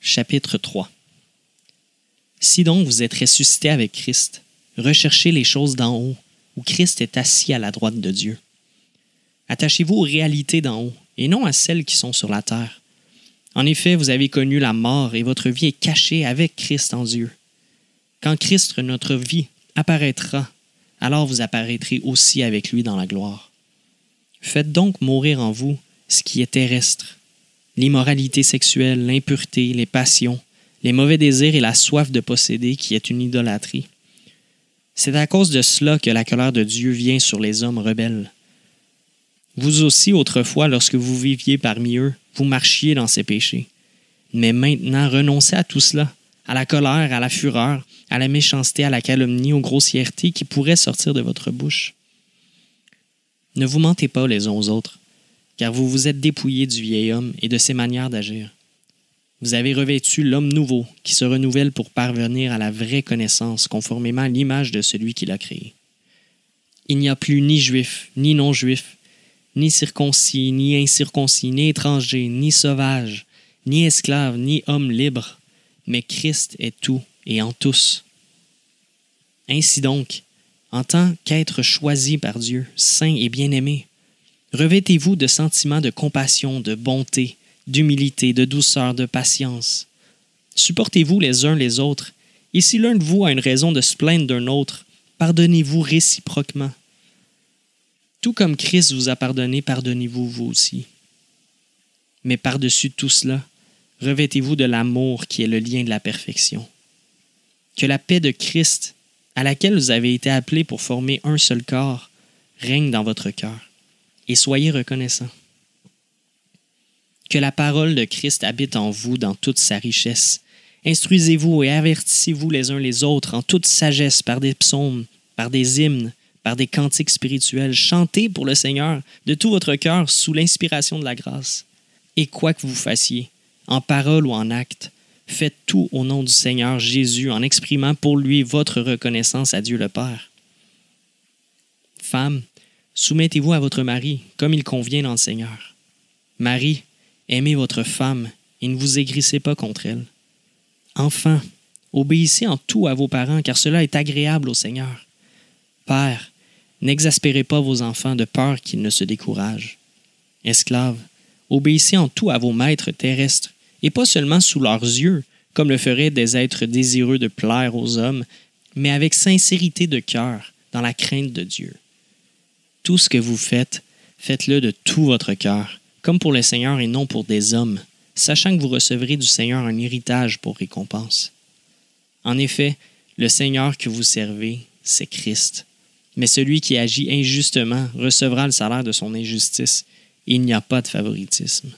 chapitre 3 Si donc vous êtes ressuscité avec Christ, recherchez les choses d'en haut, où Christ est assis à la droite de Dieu. Attachez-vous aux réalités d'en haut, et non à celles qui sont sur la terre. En effet, vous avez connu la mort, et votre vie est cachée avec Christ en Dieu. Quand Christ, notre vie, apparaîtra, alors vous apparaîtrez aussi avec lui dans la gloire. Faites donc mourir en vous ce qui est terrestre, l'immoralité sexuelle, l'impureté, les passions, les mauvais désirs et la soif de posséder qui est une idolâtrie. C'est à cause de cela que la colère de Dieu vient sur les hommes rebelles. Vous aussi, autrefois, lorsque vous viviez parmi eux, vous marchiez dans ces péchés. Mais maintenant, renoncez à tout cela, à la colère, à la fureur, à la méchanceté, à la calomnie, aux grossièretés qui pourraient sortir de votre bouche. Ne vous mentez pas les uns aux autres, car vous vous êtes dépouillés du vieil homme et de ses manières d'agir. Vous avez revêtu l'homme nouveau qui se renouvelle pour parvenir à la vraie connaissance conformément à l'image de celui qui l'a créé. Il n'y a plus ni juif, ni non-juif, ni circoncis, ni incirconcis, ni étranger, ni sauvage, ni esclave, ni homme libre, mais Christ est tout et en tous. Ainsi donc, en tant qu'être choisi par Dieu, saint et bien-aimé, Revêtez-vous de sentiments de compassion, de bonté, d'humilité, de douceur, de patience. Supportez-vous les uns les autres, et si l'un de vous a une raison de se plaindre d'un autre, pardonnez-vous réciproquement. Tout comme Christ vous a pardonné, pardonnez-vous vous aussi. Mais par-dessus tout cela, revêtez-vous de l'amour qui est le lien de la perfection. Que la paix de Christ, à laquelle vous avez été appelés pour former un seul corps, règne dans votre cœur et soyez reconnaissants. Que la parole de Christ habite en vous dans toute sa richesse. Instruisez-vous et avertissez-vous les uns les autres en toute sagesse par des psaumes, par des hymnes, par des cantiques spirituels. Chantez pour le Seigneur de tout votre cœur sous l'inspiration de la grâce. Et quoi que vous fassiez, en parole ou en acte, faites tout au nom du Seigneur Jésus en exprimant pour lui votre reconnaissance à Dieu le Père. Femmes, Soumettez-vous à votre mari, comme il convient dans le Seigneur. Marie, aimez votre femme et ne vous aigrissez pas contre elle. Enfants, obéissez en tout à vos parents, car cela est agréable au Seigneur. Père, n'exaspérez pas vos enfants de peur qu'ils ne se découragent. Esclaves, obéissez en tout à vos maîtres terrestres, et pas seulement sous leurs yeux, comme le feraient des êtres désireux de plaire aux hommes, mais avec sincérité de cœur, dans la crainte de Dieu. Tout ce que vous faites, faites-le de tout votre cœur, comme pour le Seigneur et non pour des hommes, sachant que vous recevrez du Seigneur un héritage pour récompense. En effet, le Seigneur que vous servez, c'est Christ. Mais celui qui agit injustement recevra le salaire de son injustice, il n'y a pas de favoritisme.